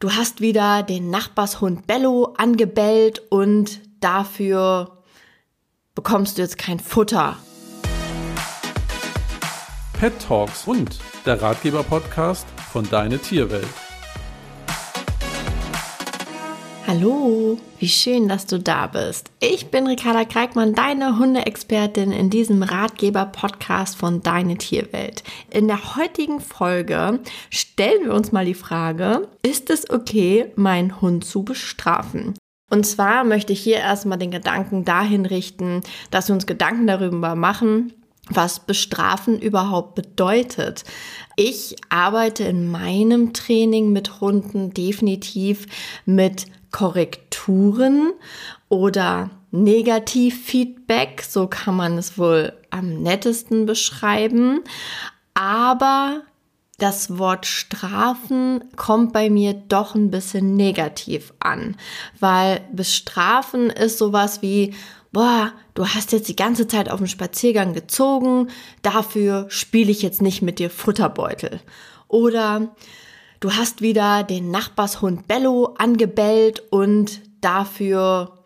du hast wieder den Nachbarshund Bello angebellt und dafür bekommst du jetzt kein Futter. Pet Talks und der Ratgeber-Podcast von Deine Tierwelt. Hallo, wie schön, dass du da bist. Ich bin Ricarda Kreikmann, deine Hundeexpertin in diesem Ratgeber-Podcast von Deine Tierwelt. In der heutigen Folge stellen wir uns mal die Frage, ist es okay, meinen Hund zu bestrafen? Und zwar möchte ich hier erstmal den Gedanken dahin richten, dass wir uns Gedanken darüber machen, was bestrafen überhaupt bedeutet. Ich arbeite in meinem Training mit Hunden definitiv mit Korrekturen oder Negativfeedback, so kann man es wohl am nettesten beschreiben. Aber das Wort Strafen kommt bei mir doch ein bisschen negativ an, weil bestrafen ist sowas wie, boah, du hast jetzt die ganze Zeit auf dem Spaziergang gezogen, dafür spiele ich jetzt nicht mit dir Futterbeutel. Oder du hast wieder den Nachbarshund Bello angebellt und dafür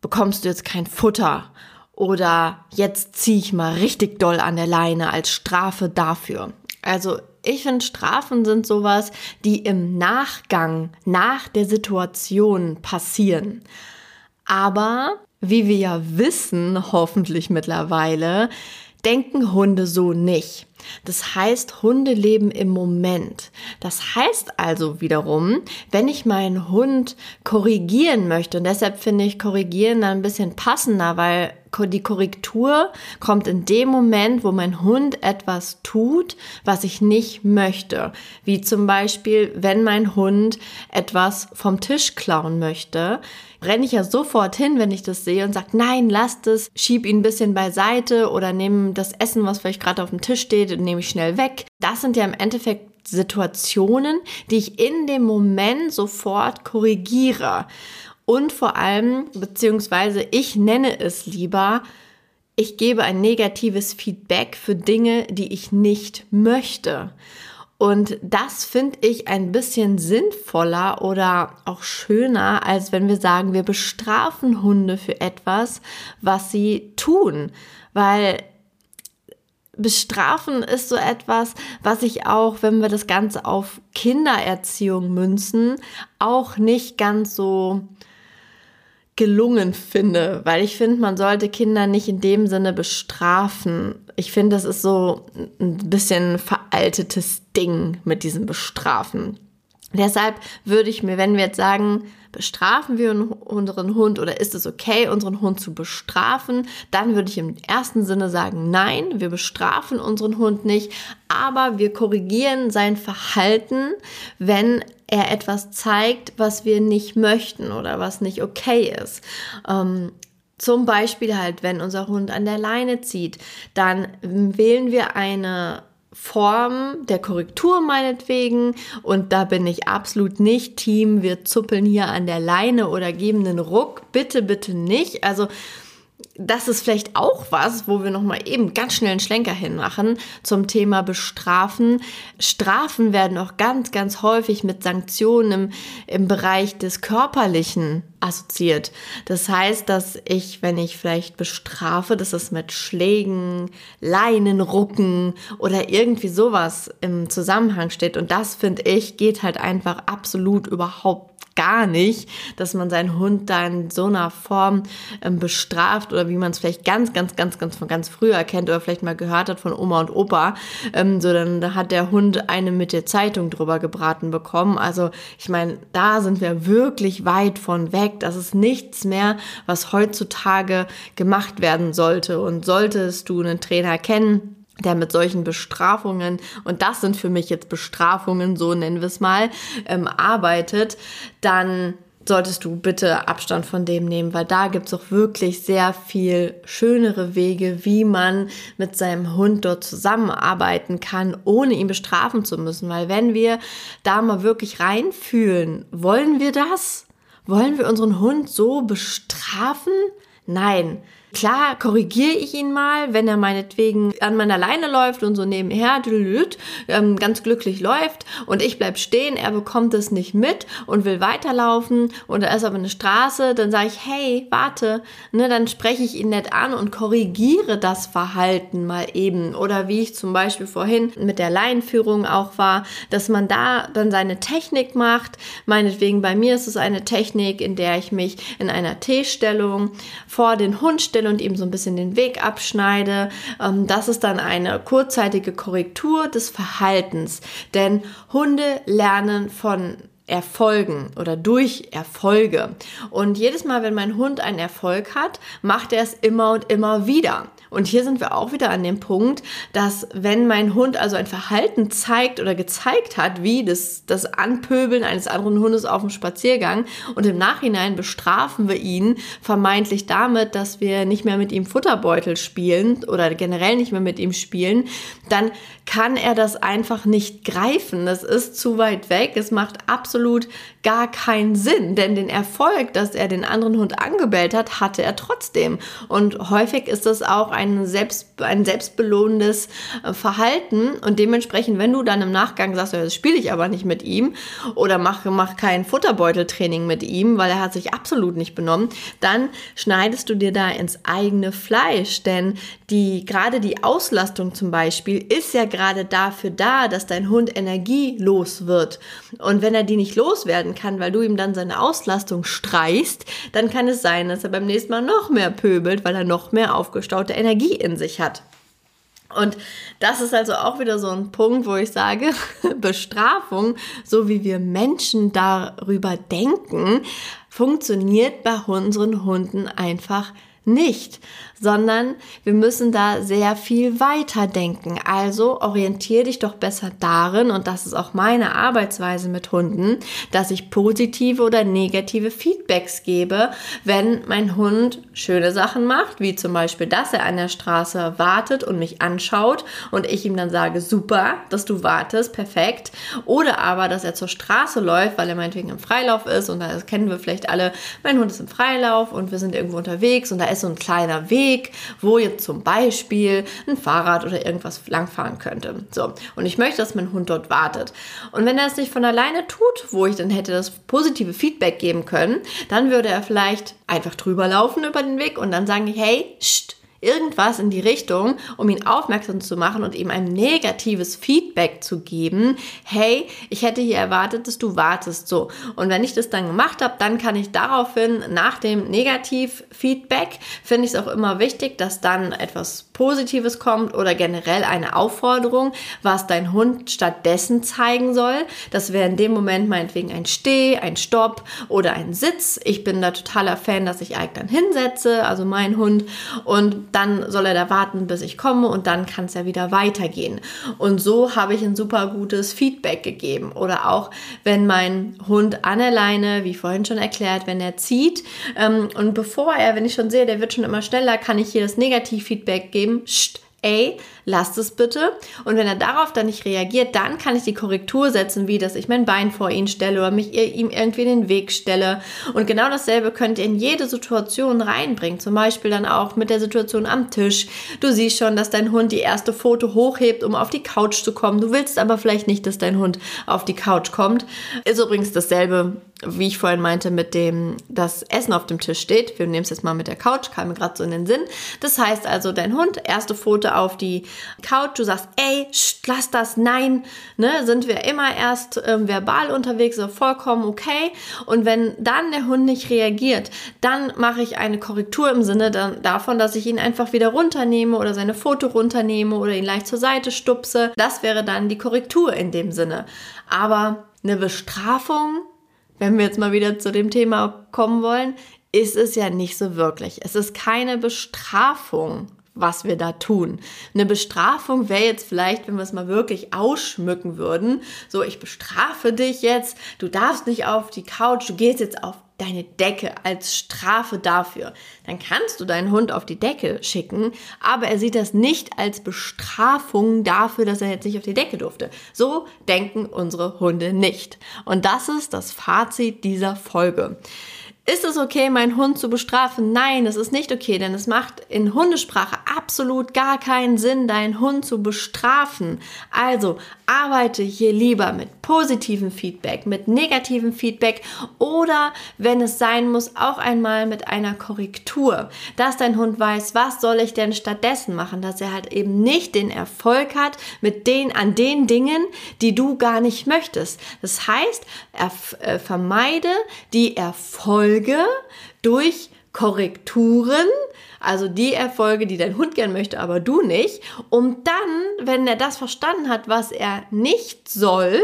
bekommst du jetzt kein Futter. Oder jetzt ziehe ich mal richtig doll an der Leine als Strafe dafür. Also ich finde, Strafen sind sowas, die im Nachgang, nach der Situation passieren. Aber wie wir ja wissen, hoffentlich mittlerweile, denken Hunde so nicht. Das heißt, Hunde leben im Moment. Das heißt also wiederum, wenn ich meinen Hund korrigieren möchte, und deshalb finde ich korrigieren dann ein bisschen passender, weil die Korrektur kommt in dem Moment, wo mein Hund etwas tut, was ich nicht möchte. Wie zum Beispiel, wenn mein Hund etwas vom Tisch klauen möchte, renne ich ja sofort hin, wenn ich das sehe und sage, nein, lasst es, schieb ihn ein bisschen beiseite oder nehme das Essen, was vielleicht gerade auf dem Tisch steht, nehme ich schnell weg. Das sind ja im Endeffekt Situationen, die ich in dem Moment sofort korrigiere. Und vor allem, beziehungsweise ich nenne es lieber, ich gebe ein negatives Feedback für Dinge, die ich nicht möchte. Und das finde ich ein bisschen sinnvoller oder auch schöner, als wenn wir sagen, wir bestrafen Hunde für etwas, was sie tun. Weil bestrafen ist so etwas, was ich auch, wenn wir das Ganze auf Kindererziehung münzen, auch nicht ganz so gelungen finde, weil ich finde, man sollte Kinder nicht in dem Sinne bestrafen. Ich finde, das ist so ein bisschen veraltetes Ding mit diesem Bestrafen. Deshalb würde ich mir, wenn wir jetzt sagen, bestrafen wir unseren Hund oder ist es okay, unseren Hund zu bestrafen, dann würde ich im ersten Sinne sagen, nein, wir bestrafen unseren Hund nicht, aber wir korrigieren sein Verhalten, wenn er etwas zeigt, was wir nicht möchten oder was nicht okay ist. Ähm, zum Beispiel halt, wenn unser Hund an der Leine zieht, dann wählen wir eine Form der Korrektur meinetwegen. Und da bin ich absolut nicht. Team, wir zuppeln hier an der Leine oder geben einen Ruck, bitte, bitte nicht. Also das ist vielleicht auch was, wo wir nochmal eben ganz schnell einen Schlenker hinmachen zum Thema Bestrafen. Strafen werden auch ganz, ganz häufig mit Sanktionen im, im Bereich des Körperlichen assoziiert. Das heißt, dass ich, wenn ich vielleicht bestrafe, dass es mit Schlägen, Leinen, Rucken oder irgendwie sowas im Zusammenhang steht. Und das, finde ich, geht halt einfach absolut überhaupt gar nicht, dass man seinen Hund da in so einer Form ähm, bestraft oder wie man es vielleicht ganz, ganz, ganz, ganz von ganz früher kennt oder vielleicht mal gehört hat von Oma und Opa. Ähm, so, dann hat der Hund eine mit der Zeitung drüber gebraten bekommen. Also ich meine, da sind wir wirklich weit von weg. Das ist nichts mehr, was heutzutage gemacht werden sollte. Und solltest du einen Trainer kennen, der mit solchen Bestrafungen, und das sind für mich jetzt Bestrafungen, so nennen wir es mal, ähm, arbeitet, dann solltest du bitte Abstand von dem nehmen, weil da gibt es auch wirklich sehr viel schönere Wege, wie man mit seinem Hund dort zusammenarbeiten kann, ohne ihn bestrafen zu müssen. Weil wenn wir da mal wirklich reinfühlen, wollen wir das? Wollen wir unseren Hund so bestrafen? Nein, Klar korrigiere ich ihn mal, wenn er meinetwegen an meiner Leine läuft und so nebenher ähm, ganz glücklich läuft und ich bleib stehen, er bekommt es nicht mit und will weiterlaufen und er ist aber eine Straße, dann sage ich, hey, warte, ne, dann spreche ich ihn nett an und korrigiere das Verhalten mal eben. Oder wie ich zum Beispiel vorhin mit der Leinenführung auch war, dass man da dann seine Technik macht. Meinetwegen bei mir ist es eine Technik, in der ich mich in einer T-Stellung vor den Hund stelle und ihm so ein bisschen den Weg abschneide. Ähm, das ist dann eine kurzzeitige Korrektur des Verhaltens. Denn Hunde lernen von Erfolgen oder durch Erfolge. Und jedes Mal, wenn mein Hund einen Erfolg hat, macht er es immer und immer wieder. Und hier sind wir auch wieder an dem Punkt, dass wenn mein Hund also ein Verhalten zeigt oder gezeigt hat, wie das, das Anpöbeln eines anderen Hundes auf dem Spaziergang und im Nachhinein bestrafen wir ihn vermeintlich damit, dass wir nicht mehr mit ihm Futterbeutel spielen oder generell nicht mehr mit ihm spielen, dann kann er das einfach nicht greifen. Das ist zu weit weg. Es macht absolut gar keinen Sinn, denn den Erfolg, dass er den anderen Hund angebellt hat, hatte er trotzdem. Und häufig ist das auch ein, selbst, ein selbstbelohnendes äh, Verhalten und dementsprechend, wenn du dann im Nachgang sagst, das spiele ich aber nicht mit ihm oder mache mach kein Futterbeuteltraining mit ihm, weil er hat sich absolut nicht benommen, dann schneidest du dir da ins eigene Fleisch, denn die, gerade die Auslastung zum Beispiel ist ja gerade dafür da, dass dein Hund energielos wird. Und wenn er die nicht loswerden kann, weil du ihm dann seine Auslastung streichst, dann kann es sein, dass er beim nächsten Mal noch mehr pöbelt, weil er noch mehr aufgestaute Energie in sich hat. Und das ist also auch wieder so ein Punkt, wo ich sage, Bestrafung, so wie wir Menschen darüber denken, funktioniert bei unseren Hunden einfach nicht, sondern wir müssen da sehr viel weiter denken. Also orientiere dich doch besser darin, und das ist auch meine Arbeitsweise mit Hunden, dass ich positive oder negative Feedbacks gebe, wenn mein Hund schöne Sachen macht, wie zum Beispiel, dass er an der Straße wartet und mich anschaut und ich ihm dann sage, super, dass du wartest, perfekt. Oder aber, dass er zur Straße läuft, weil er meinetwegen im Freilauf ist und da kennen wir vielleicht alle, mein Hund ist im Freilauf und wir sind irgendwo unterwegs und da ist so ein kleiner Weg Weg, wo jetzt zum Beispiel ein Fahrrad oder irgendwas langfahren könnte. So. Und ich möchte, dass mein Hund dort wartet. Und wenn er es nicht von alleine tut, wo ich dann hätte das positive Feedback geben können, dann würde er vielleicht einfach drüber laufen über den Weg und dann sagen, hey, scht, irgendwas in die Richtung, um ihn aufmerksam zu machen und ihm ein negatives Feedback zu geben. Hey, ich hätte hier erwartet, dass du wartest. So. Und wenn ich das dann gemacht habe, dann kann ich daraufhin nach dem Negativ-Feedback, finde ich es auch immer wichtig, dass dann etwas Positives kommt oder generell eine Aufforderung, was dein Hund stattdessen zeigen soll. Das wäre in dem Moment meinetwegen ein Steh, ein Stopp oder ein Sitz. Ich bin da totaler Fan, dass ich Ike dann hinsetze, also mein Hund. Und dann soll er da warten, bis ich komme und dann kann es ja wieder weitergehen. Und so habe ich ein super gutes Feedback gegeben. Oder auch, wenn mein Hund an der Leine, wie vorhin schon erklärt, wenn er zieht ähm, und bevor er, wenn ich schon sehe, der wird schon immer schneller, kann ich hier das Negativ-Feedback geben. Psst, ey, lasst es bitte. Und wenn er darauf dann nicht reagiert, dann kann ich die Korrektur setzen, wie dass ich mein Bein vor ihn stelle oder mich ihm irgendwie in den Weg stelle. Und genau dasselbe könnt ihr in jede Situation reinbringen. Zum Beispiel dann auch mit der Situation am Tisch. Du siehst schon, dass dein Hund die erste Foto hochhebt, um auf die Couch zu kommen. Du willst aber vielleicht nicht, dass dein Hund auf die Couch kommt. Ist übrigens dasselbe wie ich vorhin meinte, mit dem das Essen auf dem Tisch steht. Wir nehmen es jetzt mal mit der Couch, kam mir gerade so in den Sinn. Das heißt also, dein Hund, erste Foto auf die Couch, du sagst, ey, lass das, nein, ne, sind wir immer erst ähm, verbal unterwegs, so vollkommen okay. Und wenn dann der Hund nicht reagiert, dann mache ich eine Korrektur im Sinne dann, davon, dass ich ihn einfach wieder runternehme oder seine Foto runternehme oder ihn leicht zur Seite stupse. Das wäre dann die Korrektur in dem Sinne. Aber eine Bestrafung wenn wir jetzt mal wieder zu dem Thema kommen wollen, ist es ja nicht so wirklich. Es ist keine Bestrafung, was wir da tun. Eine Bestrafung wäre jetzt vielleicht, wenn wir es mal wirklich ausschmücken würden, so ich bestrafe dich jetzt, du darfst nicht auf die Couch, du gehst jetzt auf deine Decke als Strafe dafür. Dann kannst du deinen Hund auf die Decke schicken, aber er sieht das nicht als Bestrafung dafür, dass er jetzt nicht auf die Decke durfte. So denken unsere Hunde nicht. Und das ist das Fazit dieser Folge. Ist es okay, meinen Hund zu bestrafen? Nein, es ist nicht okay, denn es macht in Hundesprache absolut gar keinen Sinn, deinen Hund zu bestrafen. Also arbeite hier lieber mit positivem Feedback, mit negativem Feedback oder, wenn es sein muss, auch einmal mit einer Korrektur, dass dein Hund weiß, was soll ich denn stattdessen machen, dass er halt eben nicht den Erfolg hat mit den an den Dingen, die du gar nicht möchtest. Das heißt, äh, vermeide die Erfolge Erfolge durch Korrekturen, also die Erfolge, die dein Hund gern möchte, aber du nicht, um dann, wenn er das verstanden hat, was er nicht soll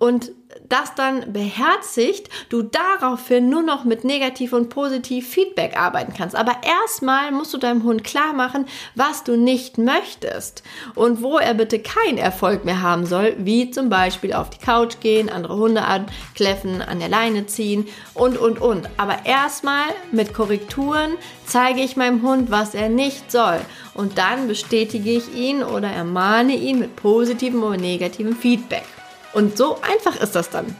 und das dann beherzigt, du daraufhin nur noch mit negativ und positiv Feedback arbeiten kannst. Aber erstmal musst du deinem Hund klar machen, was du nicht möchtest und wo er bitte keinen Erfolg mehr haben soll, wie zum Beispiel auf die Couch gehen, andere Hunde ankläffen, an der Leine ziehen und, und, und. Aber erstmal mit Korrekturen zeige ich meinem Hund, was er nicht soll. Und dann bestätige ich ihn oder ermahne ihn mit positivem oder negativem Feedback. Und so einfach ist das dann.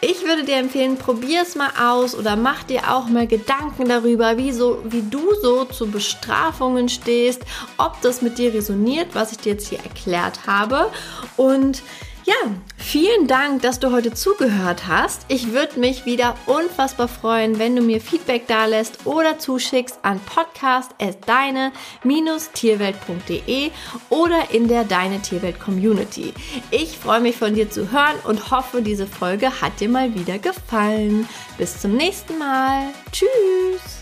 Ich würde dir empfehlen, probier es mal aus oder mach dir auch mal Gedanken darüber, wie, so, wie du so zu Bestrafungen stehst, ob das mit dir resoniert, was ich dir jetzt hier erklärt habe. Und ja, vielen Dank, dass du heute zugehört hast. Ich würde mich wieder unfassbar freuen, wenn du mir Feedback da lässt oder zuschickst an podcast.deine-tierwelt.de oder in der Deine Tierwelt Community. Ich freue mich von dir zu hören und hoffe, diese Folge hat dir mal wieder gefallen. Bis zum nächsten Mal. Tschüss.